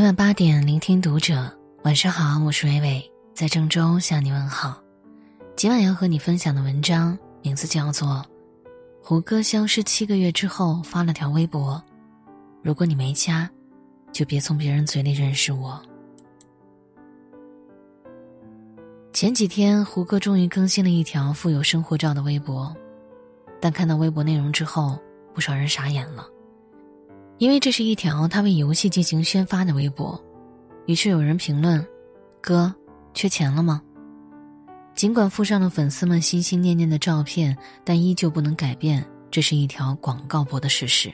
每晚八点，聆听读者。晚上好，我是伟伟，在郑州向你问好。今晚要和你分享的文章名字叫做《胡歌消失七个月之后发了条微博：如果你没加，就别从别人嘴里认识我。》前几天，胡歌终于更新了一条附有生活照的微博，但看到微博内容之后，不少人傻眼了。因为这是一条他为游戏进行宣发的微博，于是有人评论：“哥，缺钱了吗？”尽管附上了粉丝们心心念念的照片，但依旧不能改变这是一条广告博的事实。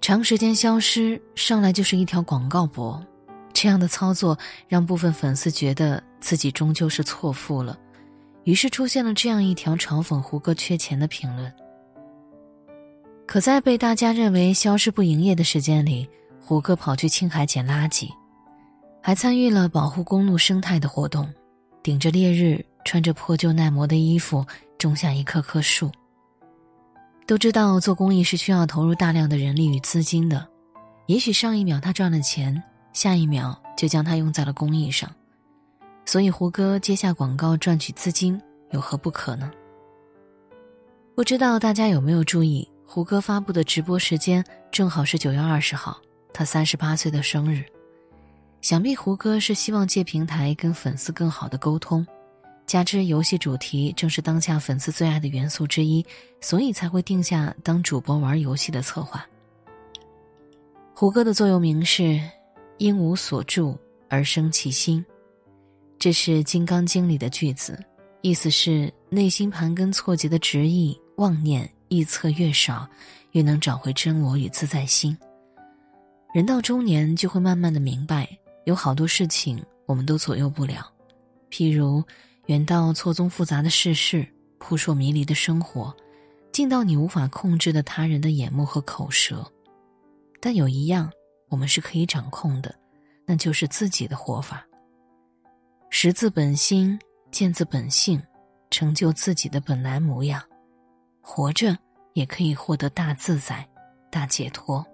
长时间消失，上来就是一条广告博，这样的操作让部分粉丝觉得自己终究是错付了，于是出现了这样一条嘲讽胡歌缺钱的评论。可在被大家认为消失不营业的时间里，胡歌跑去青海捡垃圾，还参与了保护公路生态的活动，顶着烈日，穿着破旧耐磨的衣服，种下一棵棵树。都知道做公益是需要投入大量的人力与资金的，也许上一秒他赚了钱，下一秒就将它用在了公益上，所以胡歌接下广告赚取资金有何不可呢？不知道大家有没有注意？胡歌发布的直播时间正好是九月二十号，他三十八岁的生日。想必胡歌是希望借平台跟粉丝更好的沟通，加之游戏主题正是当下粉丝最爱的元素之一，所以才会定下当主播玩游戏的策划。胡歌的座右铭是“因无所住而生其心”，这是《金刚经》里的句子，意思是内心盘根错节的执意妄念。臆测越少，越能找回真我与自在心。人到中年，就会慢慢的明白，有好多事情我们都左右不了，譬如远到错综复杂的世事，扑朔迷离的生活，近到你无法控制的他人的眼目和口舌。但有一样，我们是可以掌控的，那就是自己的活法。识自本心，见自本性，成就自己的本来模样。活着也可以获得大自在、大解脱。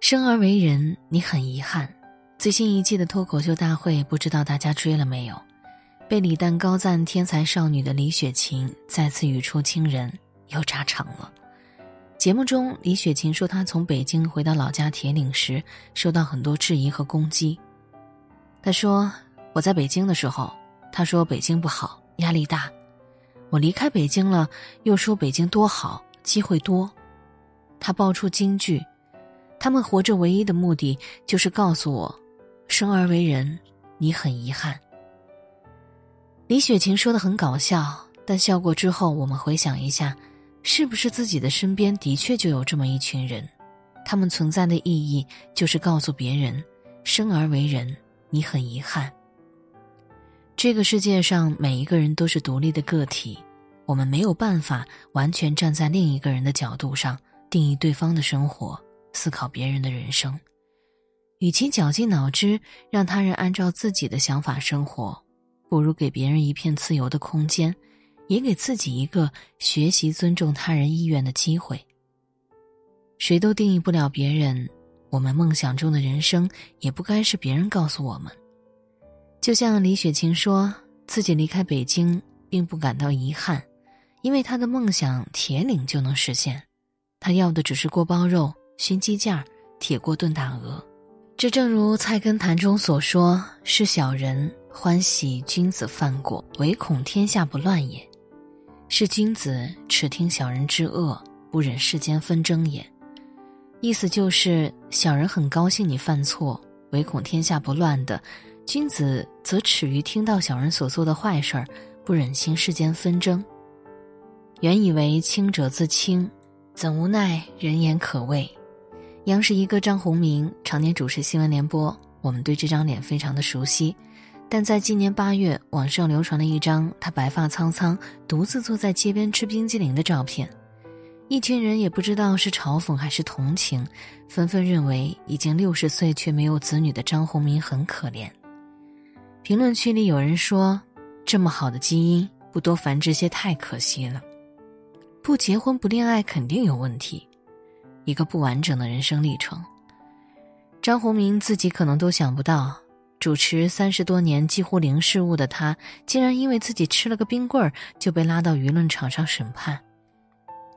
生而为人，你很遗憾。最新一季的脱口秀大会，不知道大家追了没有？被李诞高赞天才少女的李雪琴再次语出惊人，又炸场了。节目中，李雪琴说，她从北京回到老家铁岭时，受到很多质疑和攻击。她说：“我在北京的时候，他说北京不好，压力大。”我离开北京了，又说北京多好，机会多。他爆出金句：“他们活着唯一的目的就是告诉我，生而为人，你很遗憾。”李雪琴说的很搞笑，但笑过之后，我们回想一下，是不是自己的身边的确就有这么一群人？他们存在的意义就是告诉别人，生而为人，你很遗憾。这个世界上每一个人都是独立的个体，我们没有办法完全站在另一个人的角度上定义对方的生活，思考别人的人生。与其绞尽脑汁让他人按照自己的想法生活，不如给别人一片自由的空间，也给自己一个学习尊重他人意愿的机会。谁都定义不了别人，我们梦想中的人生也不该是别人告诉我们。就像李雪琴说自己离开北京并不感到遗憾，因为她的梦想铁岭就能实现，她要的只是锅包肉、熏鸡架、铁锅炖大鹅。这正如《菜根谭》中所说：“是小人欢喜君子犯过，唯恐天下不乱也；是君子耻听小人之恶，不忍世间纷争也。”意思就是小人很高兴你犯错，唯恐天下不乱的。君子则耻于听到小人所做的坏事儿，不忍心世间纷争。原以为清者自清，怎无奈人言可畏。央视一哥张宏明常年主持新闻联播，我们对这张脸非常的熟悉。但在今年八月，网上流传了一张他白发苍苍、独自坐在街边吃冰激凌的照片，一群人也不知道是嘲讽还是同情，纷纷认为已经六十岁却没有子女的张宏明很可怜。评论区里有人说：“这么好的基因，不多繁殖些太可惜了。不结婚不恋爱肯定有问题。一个不完整的人生历程。张宏明自己可能都想不到，主持三十多年几乎零失误的他，竟然因为自己吃了个冰棍儿就被拉到舆论场上审判。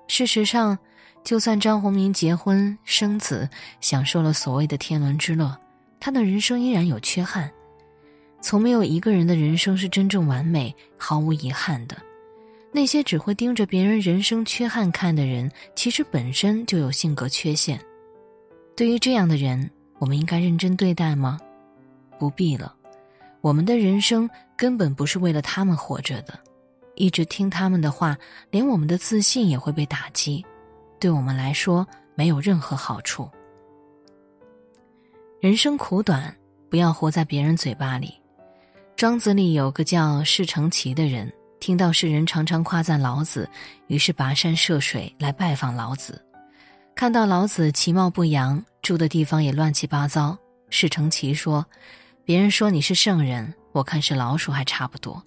事实上，就算张宏明结婚生子，享受了所谓的天伦之乐，他的人生依然有缺憾。从没有一个人的人生是真正完美、毫无遗憾的。那些只会盯着别人人生缺憾看的人，其实本身就有性格缺陷。对于这样的人，我们应该认真对待吗？不必了。我们的人生根本不是为了他们活着的。一直听他们的话，连我们的自信也会被打击，对我们来说没有任何好处。人生苦短，不要活在别人嘴巴里。庄子里有个叫释成奇的人。听到世人常常夸赞老子，于是跋山涉水来拜访老子。看到老子其貌不扬，住的地方也乱七八糟。释成奇说：“别人说你是圣人，我看是老鼠还差不多。”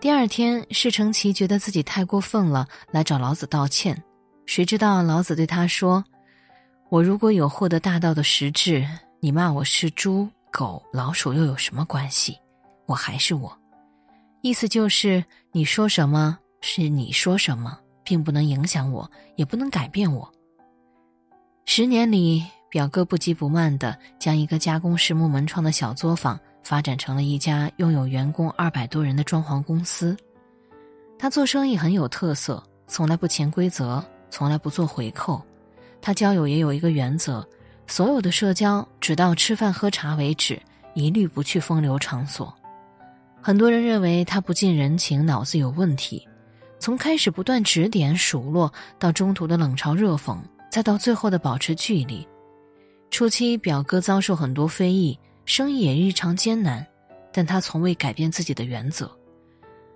第二天，释成奇觉得自己太过分了，来找老子道歉。谁知道老子对他说：“我如果有获得大道的实质，你骂我是猪、狗、老鼠又有什么关系？我还是我。”意思就是，你说什么是你说什么，并不能影响我，也不能改变我。十年里，表哥不急不慢地将一个加工实木门窗的小作坊发展成了一家拥有员工二百多人的装潢公司。他做生意很有特色，从来不潜规则，从来不做回扣。他交友也有一个原则：所有的社交，直到吃饭喝茶为止，一律不去风流场所。很多人认为他不近人情，脑子有问题。从开始不断指点数落，到中途的冷嘲热讽，再到最后的保持距离。初期，表哥遭受很多非议，生意也日常艰难，但他从未改变自己的原则。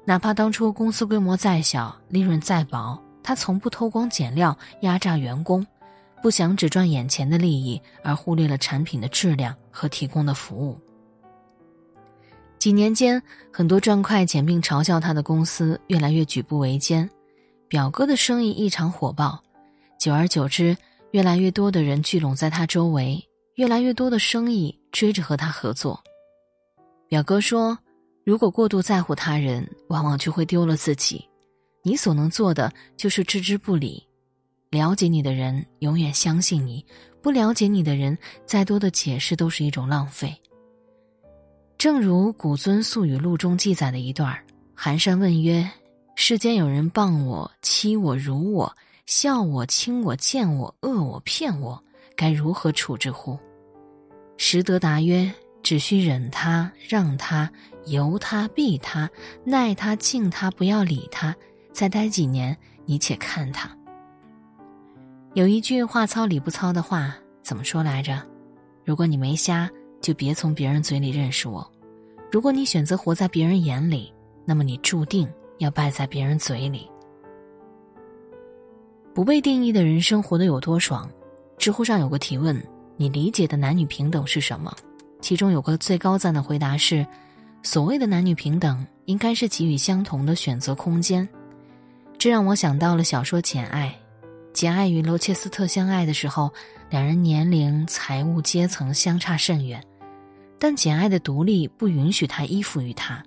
哪怕当初公司规模再小，利润再薄，他从不偷工减料压榨员工，不想只赚眼前的利益，而忽略了产品的质量和提供的服务。几年间，很多赚快钱并嘲笑他的公司越来越举步维艰，表哥的生意异常火爆，久而久之，越来越多的人聚拢在他周围，越来越多的生意追着和他合作。表哥说：“如果过度在乎他人，往往就会丢了自己。你所能做的就是置之不理。了解你的人永远相信你，不了解你的人，再多的解释都是一种浪费。”正如《古尊宿语录》中记载的一段寒山问曰：“世间有人谤我、欺我、辱我、笑我、轻我、贱我、恶我、骗我，该如何处置乎？”实德答曰：“只需忍他、让他、由他、避他、耐他、敬他，不要理他。再待几年，你且看他。”有一句话糙理不糙的话，怎么说来着？如果你没瞎，就别从别人嘴里认识我。如果你选择活在别人眼里，那么你注定要败在别人嘴里。不被定义的人生活得有多爽？知乎上有个提问：你理解的男女平等是什么？其中有个最高赞的回答是：所谓的男女平等，应该是给予相同的选择空间。这让我想到了小说《简爱》。简爱与罗切斯特相爱的时候，两人年龄、财务阶层相差甚远。但简爱的独立不允许他依附于他，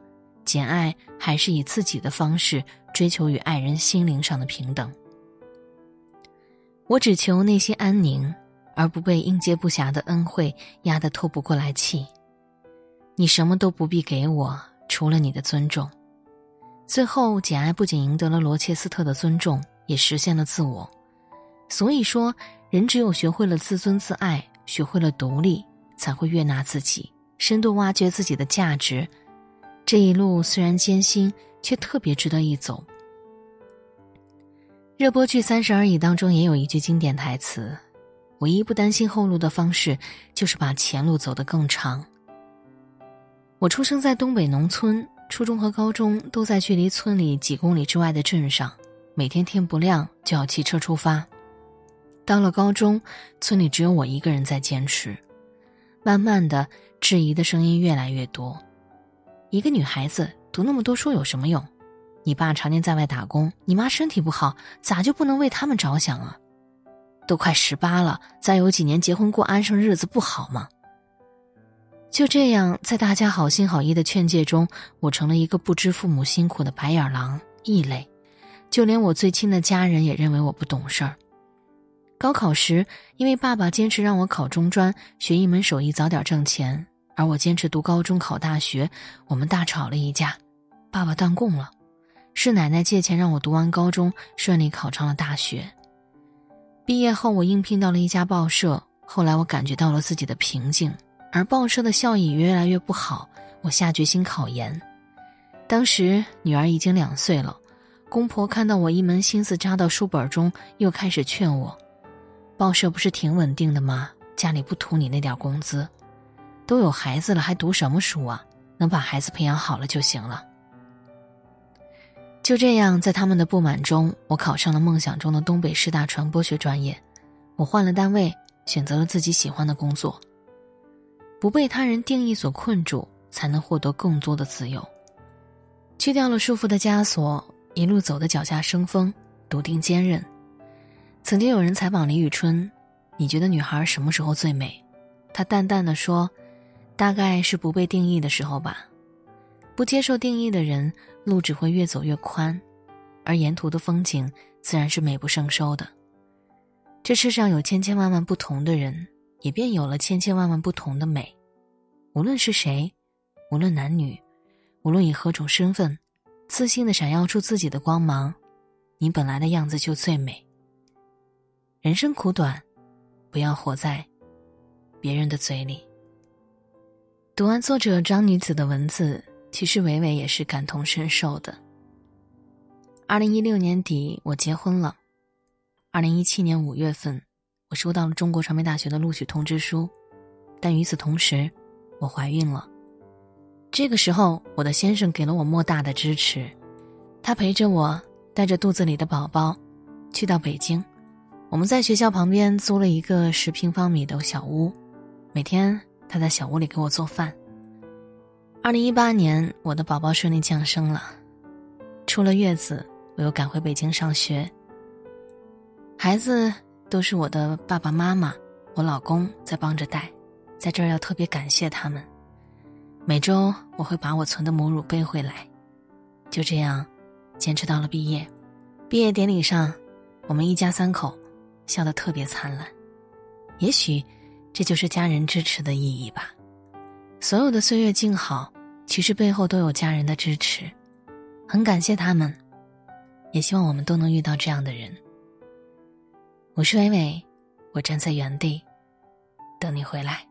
简爱还是以自己的方式追求与爱人心灵上的平等。我只求内心安宁，而不被应接不暇的恩惠压得透不过来气。你什么都不必给我，除了你的尊重。最后，简爱不仅赢得了罗切斯特的尊重，也实现了自我。所以说，人只有学会了自尊自爱，学会了独立，才会悦纳自己。深度挖掘自己的价值，这一路虽然艰辛，却特别值得一走。热播剧《三十而已》当中也有一句经典台词：“唯一不担心后路的方式，就是把前路走得更长。”我出生在东北农村，初中和高中都在距离村里几公里之外的镇上，每天天不亮就要骑车出发。到了高中，村里只有我一个人在坚持。慢慢的，质疑的声音越来越多。一个女孩子读那么多书有什么用？你爸常年在外打工，你妈身体不好，咋就不能为他们着想啊？都快十八了，再有几年结婚过安生日子不好吗？就这样，在大家好心好意的劝诫中，我成了一个不知父母辛苦的白眼狼、异类。就连我最亲的家人也认为我不懂事儿。高考时，因为爸爸坚持让我考中专，学一门手艺早点挣钱，而我坚持读高中考大学，我们大吵了一架，爸爸断供了，是奶奶借钱让我读完高中，顺利考上了大学。毕业后，我应聘到了一家报社，后来我感觉到了自己的瓶颈。而报社的效益越来越不好，我下决心考研。当时女儿已经两岁了，公婆看到我一门心思扎到书本中，又开始劝我：“报社不是挺稳定的吗？家里不图你那点工资，都有孩子了还读什么书啊？能把孩子培养好了就行了。”就这样，在他们的不满中，我考上了梦想中的东北师大传播学专业。我换了单位，选择了自己喜欢的工作。不被他人定义所困住，才能获得更多的自由。去掉了束缚的枷锁，一路走的脚下生风，笃定坚韧。曾经有人采访李宇春：“你觉得女孩什么时候最美？”她淡淡的说：“大概是不被定义的时候吧。不接受定义的人，路只会越走越宽，而沿途的风景自然是美不胜收的。这世上有千千万万不同的人。”也便有了千千万万不同的美，无论是谁，无论男女，无论以何种身份，自信的闪耀出自己的光芒，你本来的样子就最美。人生苦短，不要活在别人的嘴里。读完作者张女子的文字，其实伟伟也是感同身受的。二零一六年底，我结婚了。二零一七年五月份。我收到了中国传媒大学的录取通知书，但与此同时，我怀孕了。这个时候，我的先生给了我莫大的支持，他陪着我，带着肚子里的宝宝，去到北京。我们在学校旁边租了一个十平方米的小屋，每天他在小屋里给我做饭。二零一八年，我的宝宝顺利降生了，出了月子，我又赶回北京上学。孩子。都是我的爸爸妈妈，我老公在帮着带，在这儿要特别感谢他们。每周我会把我存的母乳背回来，就这样，坚持到了毕业。毕业典礼上，我们一家三口笑得特别灿烂。也许，这就是家人支持的意义吧。所有的岁月静好，其实背后都有家人的支持，很感谢他们，也希望我们都能遇到这样的人。我是伟伟，我站在原地，等你回来。